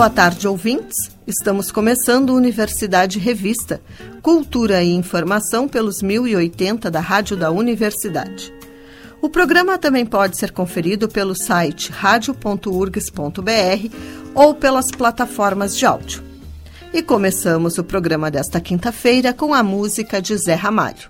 Boa tarde, ouvintes. Estamos começando Universidade Revista, Cultura e Informação pelos 1080 da Rádio da Universidade. O programa também pode ser conferido pelo site radio.urgs.br ou pelas plataformas de áudio. E começamos o programa desta quinta-feira com a música de Zé Ramalho.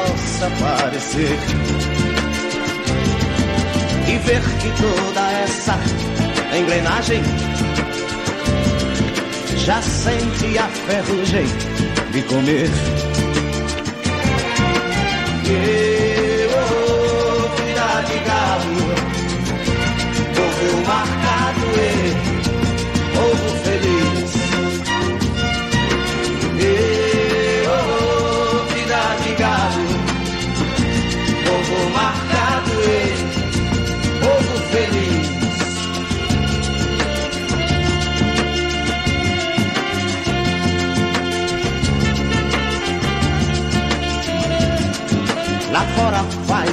parecer. E ver que toda essa engrenagem já sente a ferrugem de comer. E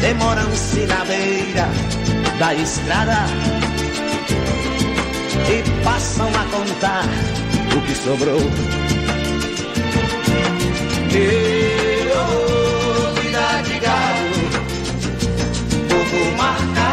Demoram-se na beira da estrada e passam a contar o que sobrou. E oh, vida de marcado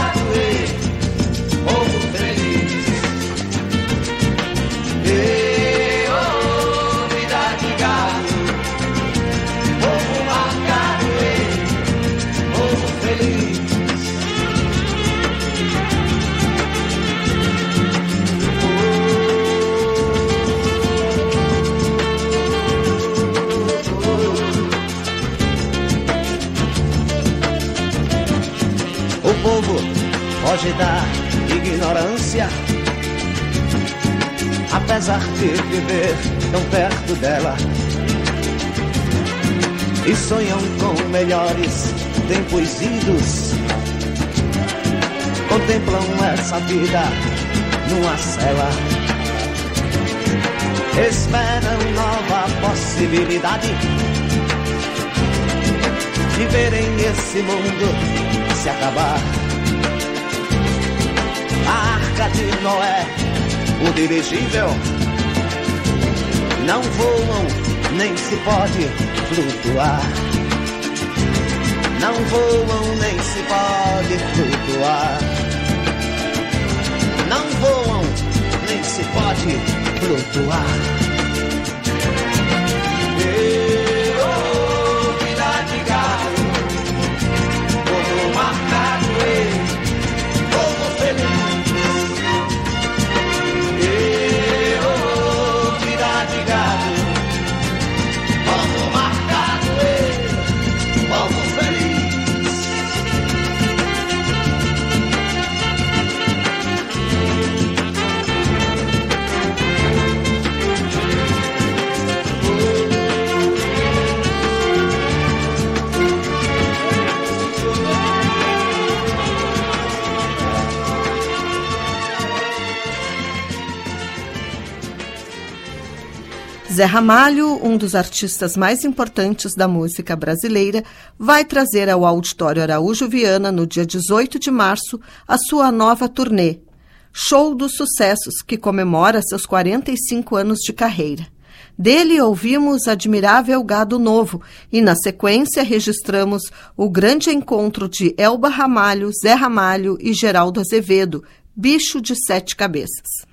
apesar de viver tão perto dela. E sonham com melhores tempos idos. Contemplam essa vida numa cela. Esperam nova possibilidade de verem esse mundo se acabar. A arca de Noé, o dirigível, não voam, nem se pode flutuar. Não voam, nem se pode flutuar. Não voam, nem se pode flutuar. Zé Ramalho, um dos artistas mais importantes da música brasileira, vai trazer ao Auditório Araújo Viana, no dia 18 de março, a sua nova turnê, Show dos Sucessos, que comemora seus 45 anos de carreira. Dele ouvimos Admirável Gado Novo e, na sequência, registramos o grande encontro de Elba Ramalho, Zé Ramalho e Geraldo Azevedo, Bicho de Sete Cabeças.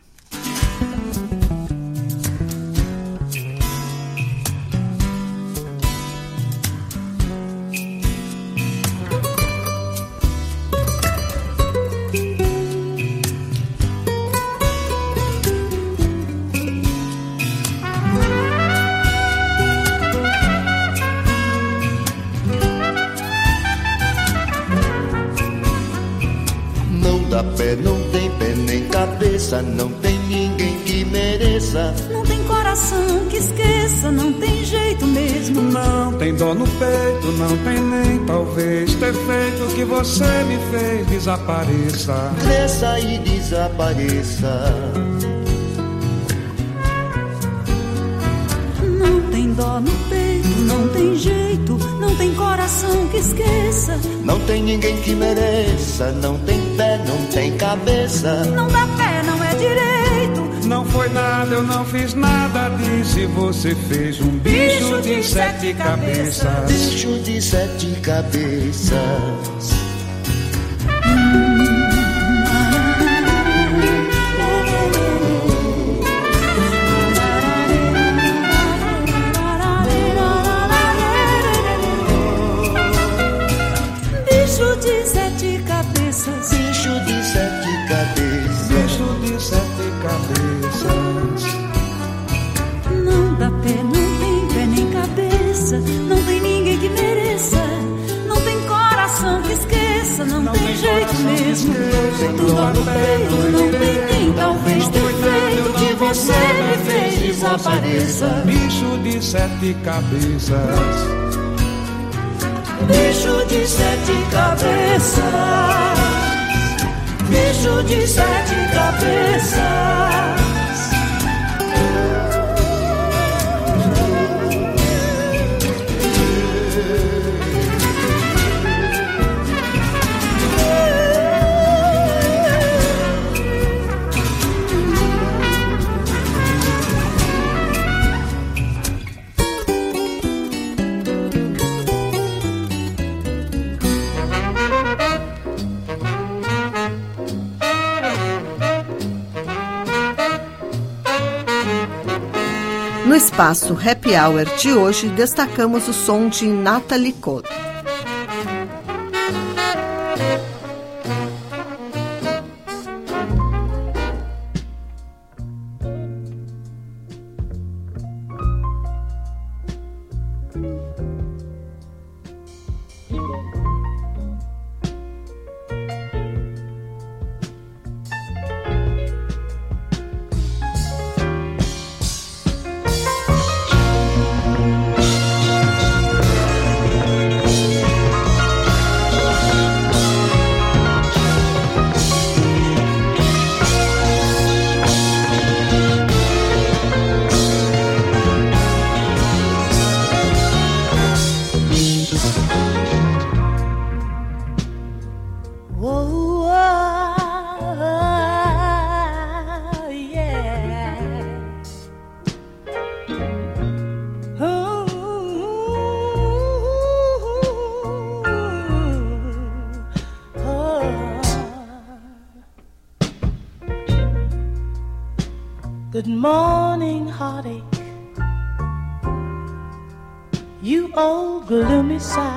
Não tem ninguém que mereça. Não tem coração que esqueça, não tem jeito mesmo. Não tem dor no peito, não tem nem talvez ter feito que você me fez desapareça. Cresça e desapareça. Tem dó no peito, não tem jeito, não tem coração que esqueça. Não tem ninguém que mereça, não tem pé, não tem cabeça. Não dá pé, não é direito. Não foi nada, eu não fiz nada disso e você fez um bicho, bicho de, de, sete cabeças. cabeças. Bicho de sete cabeças. Sete cabeças. Bicho de sete cabeças. Bicho de sete cabeças. Espaço Happy Hour de hoje, destacamos o som de Natalie Cole. side.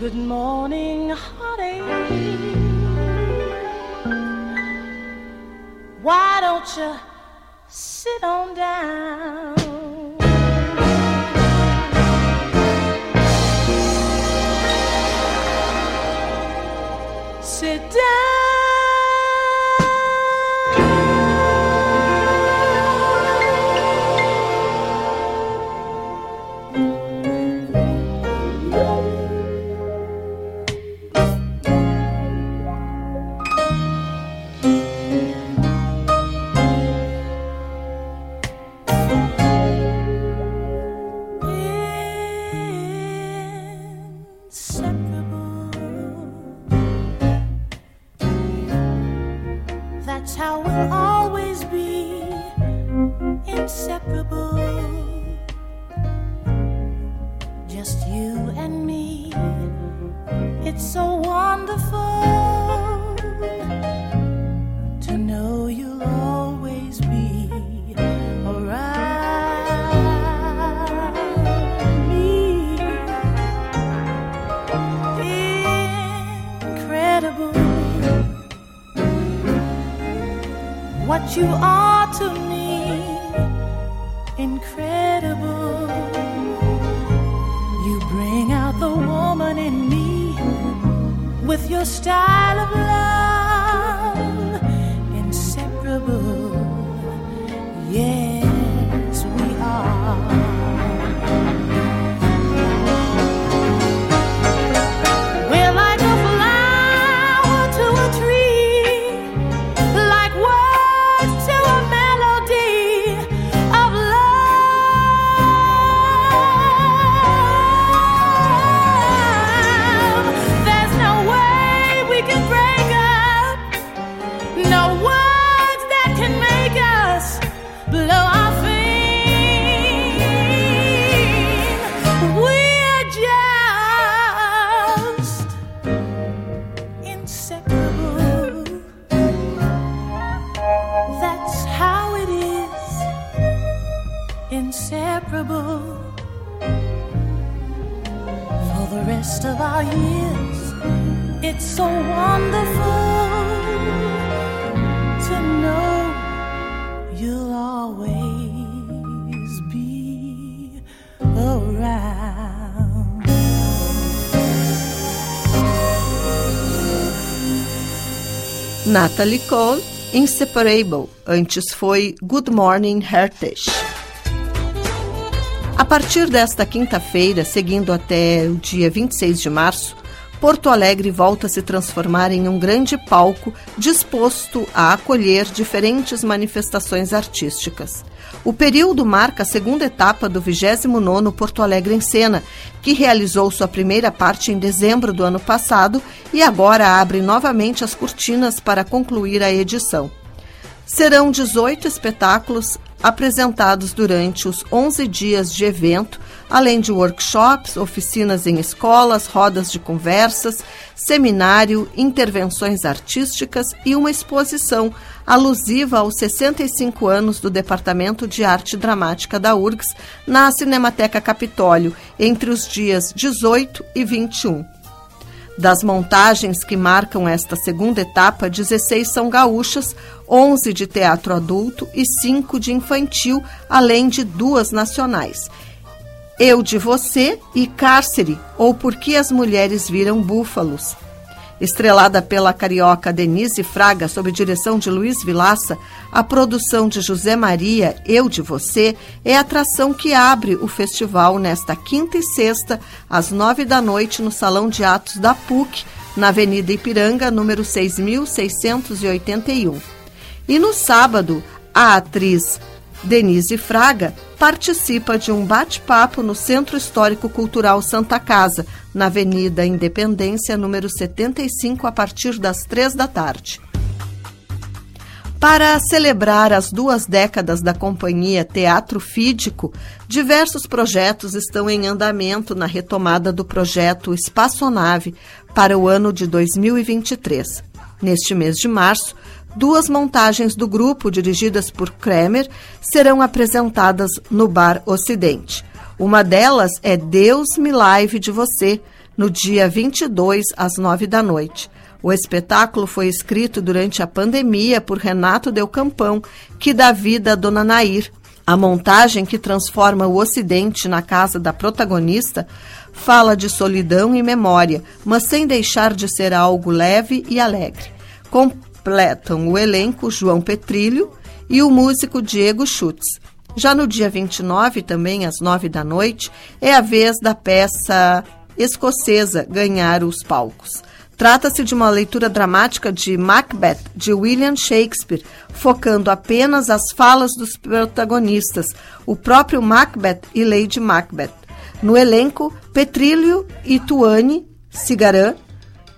Good morning, honey. Why don't you sit on down? Natalie Cole, Inseparable. Antes foi Good Morning Heritage. A partir desta quinta-feira, seguindo até o dia 26 de março, Porto Alegre volta a se transformar em um grande palco disposto a acolher diferentes manifestações artísticas. O período marca a segunda etapa do 29º Porto Alegre em Cena, que realizou sua primeira parte em dezembro do ano passado e agora abre novamente as cortinas para concluir a edição. Serão 18 espetáculos apresentados durante os 11 dias de evento, além de workshops, oficinas em escolas, rodas de conversas, seminário, intervenções artísticas e uma exposição alusiva aos 65 anos do Departamento de Arte Dramática da URGS na Cinemateca Capitólio, entre os dias 18 e 21. Das montagens que marcam esta segunda etapa, 16 são gaúchas, 11 de teatro adulto e 5 de infantil, além de duas nacionais. Eu de Você e Cárcere, ou Por que as Mulheres Viram Búfalos. Estrelada pela carioca Denise Fraga, sob direção de Luiz Vilaça, a produção de José Maria, Eu de Você, é a atração que abre o festival nesta quinta e sexta, às nove da noite, no Salão de Atos da PUC, na Avenida Ipiranga, número 6681. E no sábado, a atriz Denise Fraga participa de um bate-papo no Centro Histórico Cultural Santa Casa, na Avenida Independência, número 75, a partir das três da tarde. Para celebrar as duas décadas da companhia Teatro Fídico, diversos projetos estão em andamento na retomada do projeto Espaçonave para o ano de 2023. Neste mês de março, duas montagens do grupo, dirigidas por Kremer, serão apresentadas no Bar Ocidente. Uma delas é Deus me live de você, no dia 22 às 9 da noite. O espetáculo foi escrito durante a pandemia por Renato Del Campão, que dá vida a Dona Nair. A montagem que transforma o Ocidente na casa da protagonista fala de solidão e memória, mas sem deixar de ser algo leve e alegre. Completam o elenco João Petrilho e o músico Diego Schutz. Já no dia 29, também às 9 da noite, é a vez da peça escocesa ganhar os palcos. Trata-se de uma leitura dramática de Macbeth, de William Shakespeare, focando apenas as falas dos protagonistas, o próprio Macbeth e Lady Macbeth. No elenco, Petrílio e Tuane Cigarã,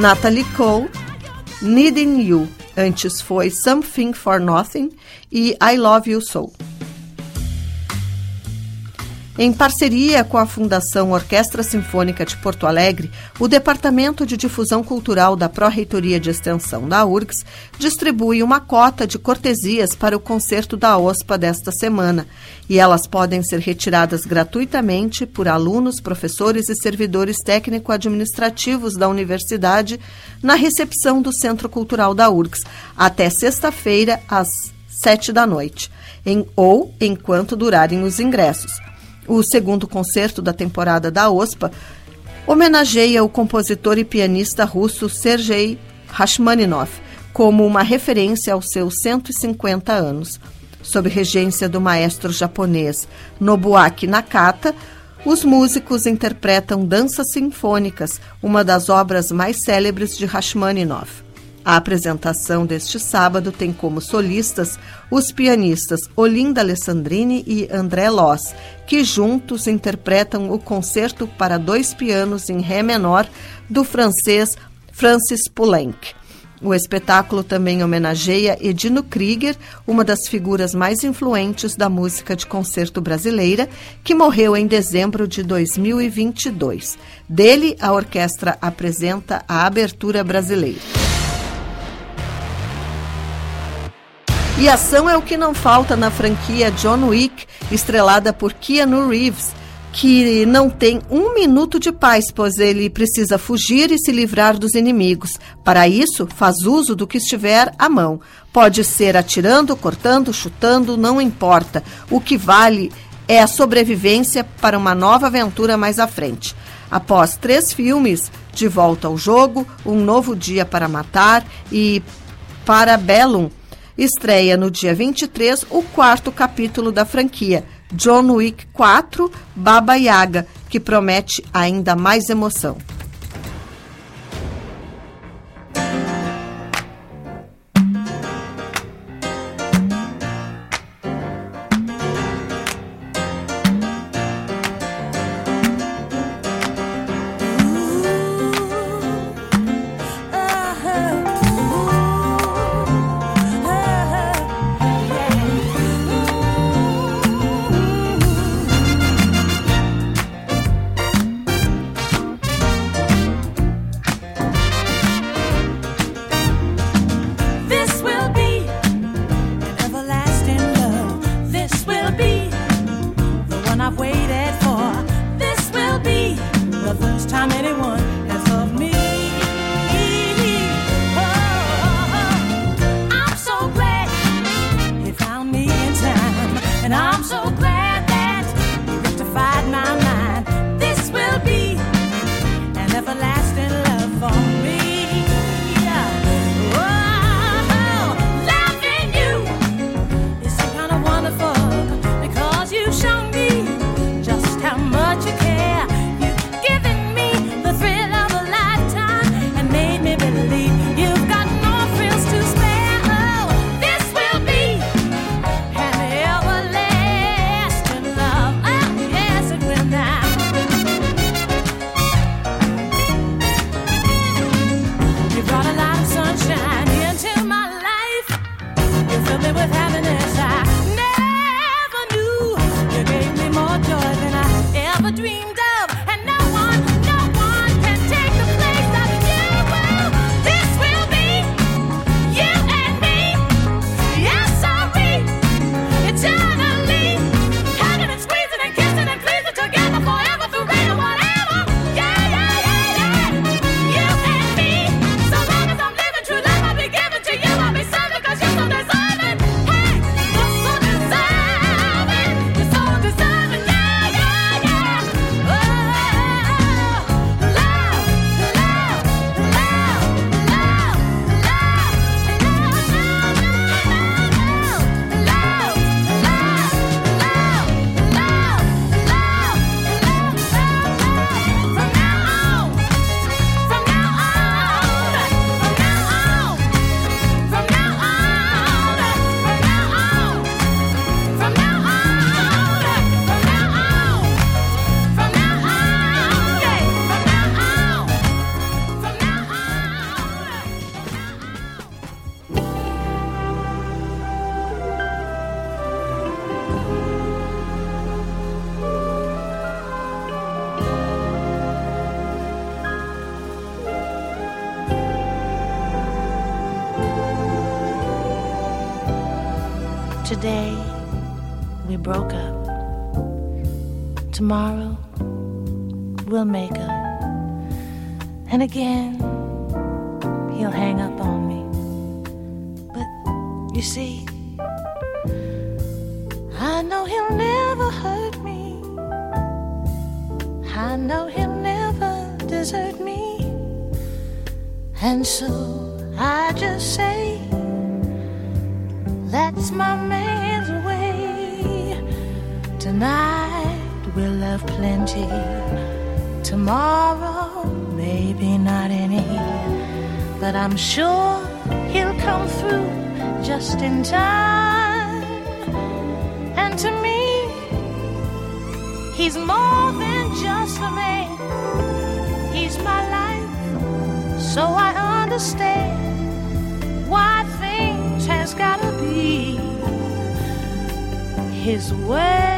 Natalie Cole, Needing You. Antes foi Something for Nothing e I Love You So. Em parceria com a Fundação Orquestra Sinfônica de Porto Alegre, o Departamento de Difusão Cultural da Pró-Reitoria de Extensão da URGS distribui uma cota de cortesias para o concerto da OSPA desta semana, e elas podem ser retiradas gratuitamente por alunos, professores e servidores técnico-administrativos da universidade na recepção do Centro Cultural da URGS, até sexta-feira, às sete da noite, em, ou enquanto durarem os ingressos. O segundo concerto da temporada da OSPA homenageia o compositor e pianista russo Sergei Rachmaninov como uma referência aos seus 150 anos. Sob regência do maestro japonês Nobuaki Nakata, os músicos interpretam danças sinfônicas, uma das obras mais célebres de Rachmaninov. A apresentação deste sábado tem como solistas os pianistas Olinda Alessandrini e André Loss, que juntos interpretam o concerto para dois pianos em Ré menor do francês Francis Poulenc. O espetáculo também homenageia Edino Krieger, uma das figuras mais influentes da música de concerto brasileira, que morreu em dezembro de 2022. Dele, a orquestra apresenta a abertura brasileira. E ação é o que não falta na franquia John Wick, estrelada por Keanu Reeves, que não tem um minuto de paz, pois ele precisa fugir e se livrar dos inimigos. Para isso, faz uso do que estiver à mão. Pode ser atirando, cortando, chutando, não importa. O que vale é a sobrevivência para uma nova aventura mais à frente. Após três filmes, De Volta ao Jogo, Um Novo Dia para Matar e Parabellum, estreia no dia 23 o quarto capítulo da franquia, John Wick 4 Baba Yaga, que promete ainda mais emoção. Today we broke up. Tomorrow we'll make up. And again he'll hang up on me. But you see, I know he'll never hurt me. I know he'll never desert me. And so I just say, that's my man. have plenty. Tomorrow, maybe not any, but I'm sure he'll come through just in time. And to me, he's more than just a man, he's my life. So I understand why things has gotta be his way.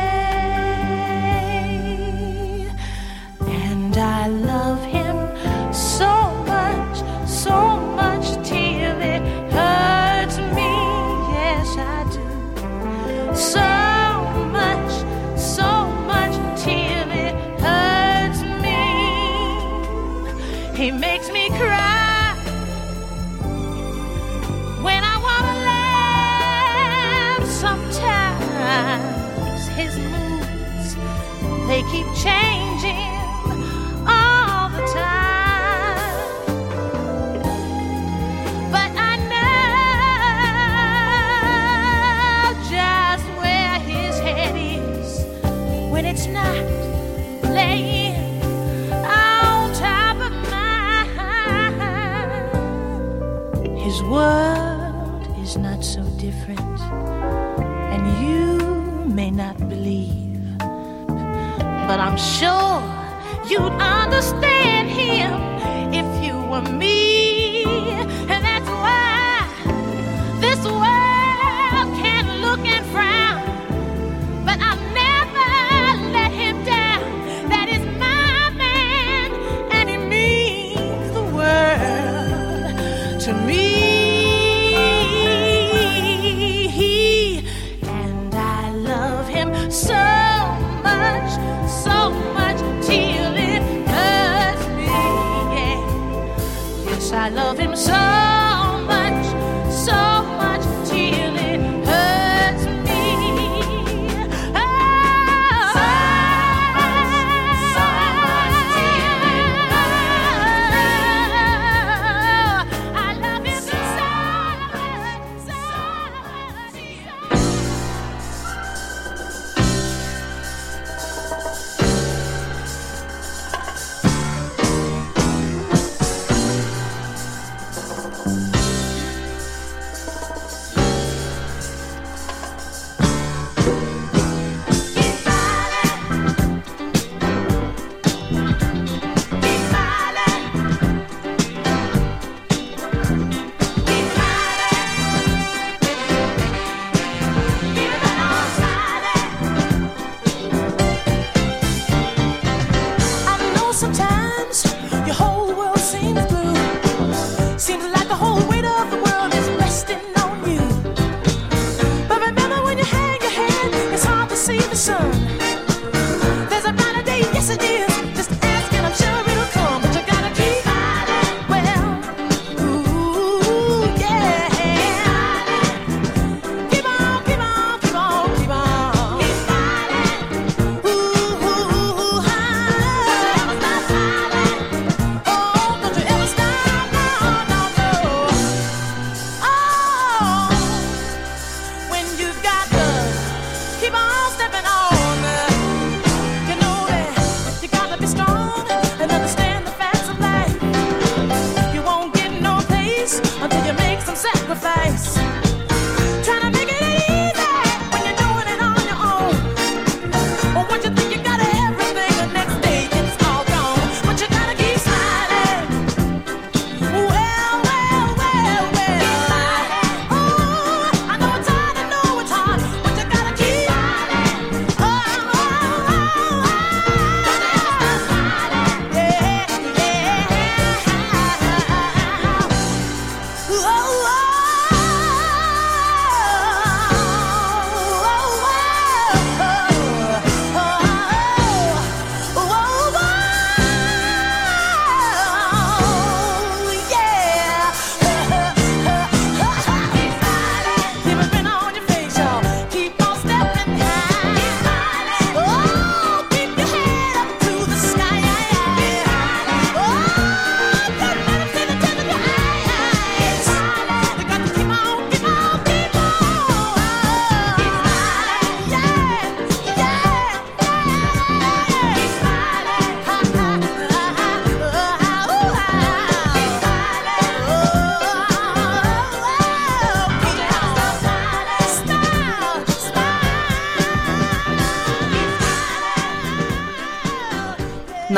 His moods they keep changing all the time. But I know just where his head is when it's not laying on top of mine. His world believe, but I'm sure you'd understand him if you were me. And that's why this world Yeah. Yes,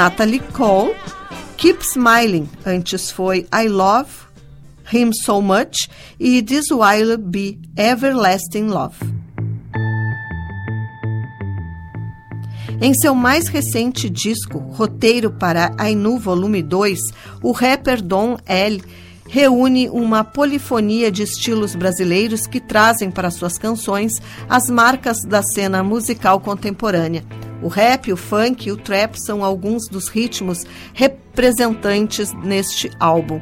Natalie Cole, Keep Smiling, antes foi I Love Him So Much e This Will Be Everlasting Love. Em seu mais recente disco, Roteiro para Ainu Volume 2, o rapper Don L reúne uma polifonia de estilos brasileiros que trazem para suas canções as marcas da cena musical contemporânea. O rap, o funk e o trap são alguns dos ritmos representantes neste álbum.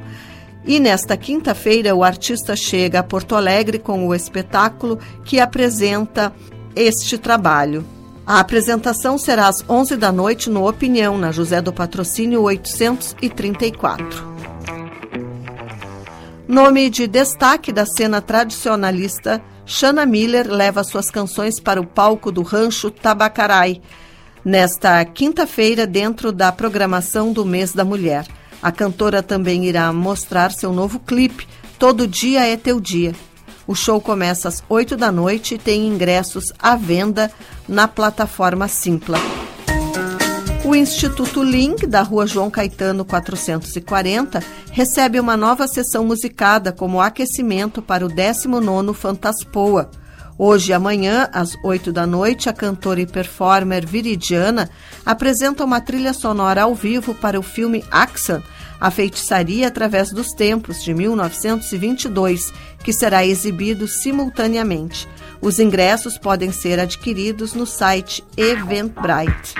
E nesta quinta-feira, o artista chega a Porto Alegre com o espetáculo que apresenta este trabalho. A apresentação será às 11 da noite no Opinião, na José do Patrocínio 834. Nome de destaque da cena tradicionalista, Shana Miller leva suas canções para o palco do Rancho Tabacarai, nesta quinta-feira, dentro da programação do Mês da Mulher. A cantora também irá mostrar seu novo clipe, Todo Dia é Teu Dia. O show começa às 8 da noite e tem ingressos à venda na plataforma Simpla. O Instituto Link, da rua João Caetano 440, recebe uma nova sessão musicada como aquecimento para o 19º Fantaspoa. Hoje e amanhã, às 8 da noite, a cantora e performer Viridiana apresenta uma trilha sonora ao vivo para o filme Axan, A Feitiçaria através dos Tempos, de 1922, que será exibido simultaneamente. Os ingressos podem ser adquiridos no site Eventbrite.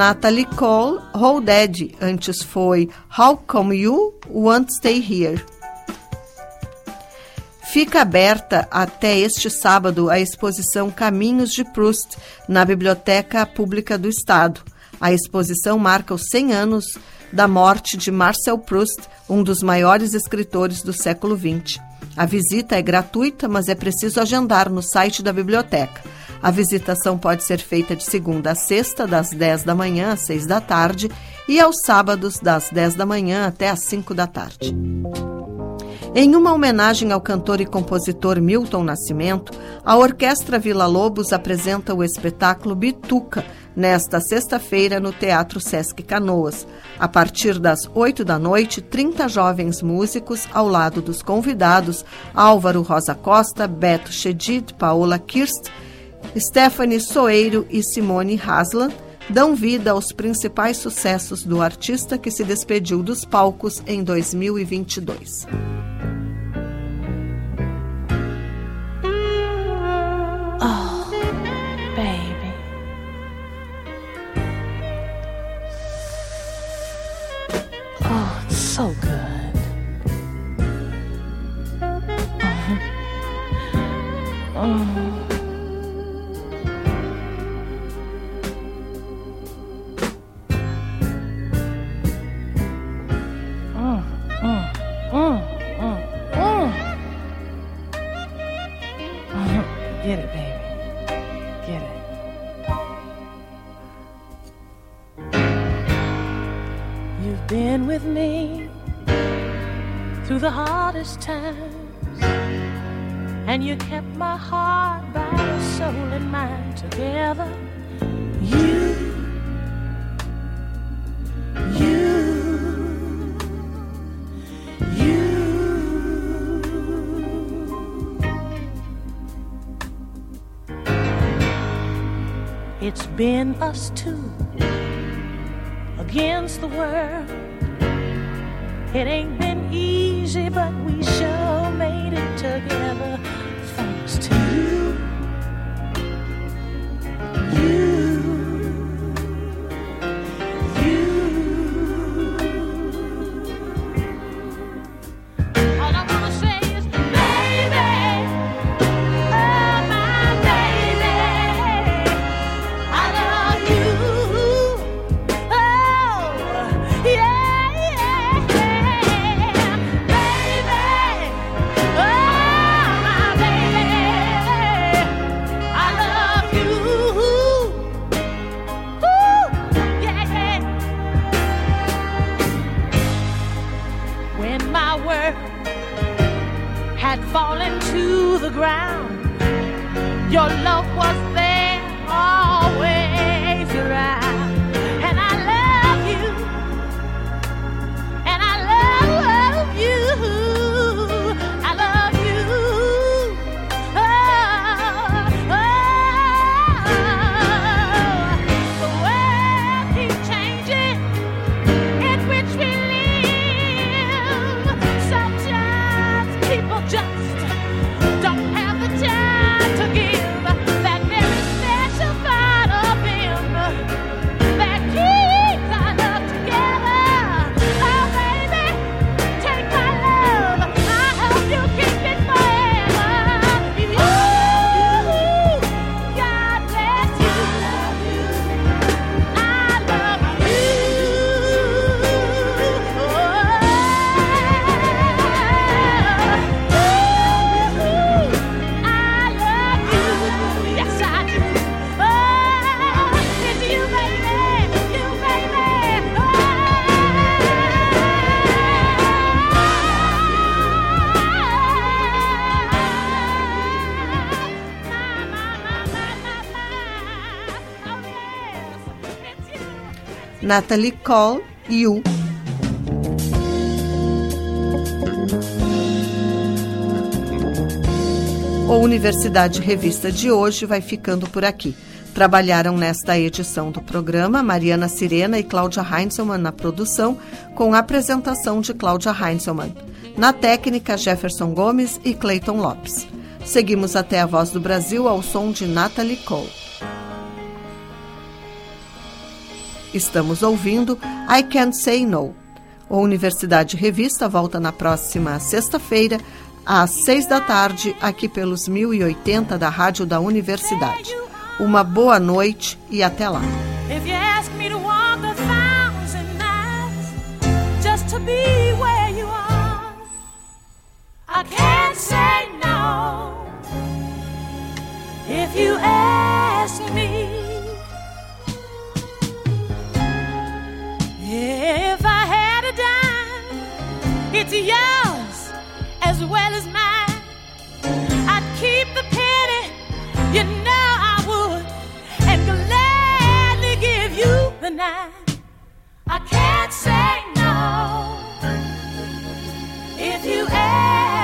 Natalie Cole, Hold Daddy, antes foi How Come You Want Stay Here. Fica aberta até este sábado a exposição Caminhos de Proust na Biblioteca Pública do Estado. A exposição marca os 100 anos da morte de Marcel Proust, um dos maiores escritores do século XX. A visita é gratuita, mas é preciso agendar no site da biblioteca. A visitação pode ser feita de segunda a sexta, das 10 da manhã às 6 da tarde, e aos sábados, das 10 da manhã até às 5 da tarde. Em uma homenagem ao cantor e compositor Milton Nascimento, a Orquestra Vila Lobos apresenta o espetáculo Bituca, nesta sexta-feira no Teatro Sesc Canoas. A partir das 8 da noite, 30 jovens músicos, ao lado dos convidados Álvaro Rosa Costa, Beto Chedid, Paola Kirst, Stephanie Soeiro e Simone Haslan, dão vida aos principais sucessos do artista que se despediu dos palcos em 2022. baby. Oh, it's so good. And you kept my heart, body, soul, and mind together. You, you, you. It's been us two against the world. It ain't been easy, but we sure made it together. Had fallen to the ground, your love was there always around. Natalie Cole, You. O Universidade Revista de hoje vai ficando por aqui. Trabalharam nesta edição do programa Mariana Sirena e Cláudia Heinzelmann na produção, com a apresentação de Cláudia Heinzelmann. Na técnica, Jefferson Gomes e Clayton Lopes. Seguimos até a Voz do Brasil ao som de Natalie Cole. Estamos ouvindo I Can't Say No. A Universidade Revista volta na próxima sexta-feira, às seis da tarde, aqui pelos 1080 da Rádio da Universidade. Uma boa noite e até lá. If you ask me If I had a dime, it's yours as well as mine. I'd keep the penny, you know I would, and gladly give you the nine. I can't say no if you ask.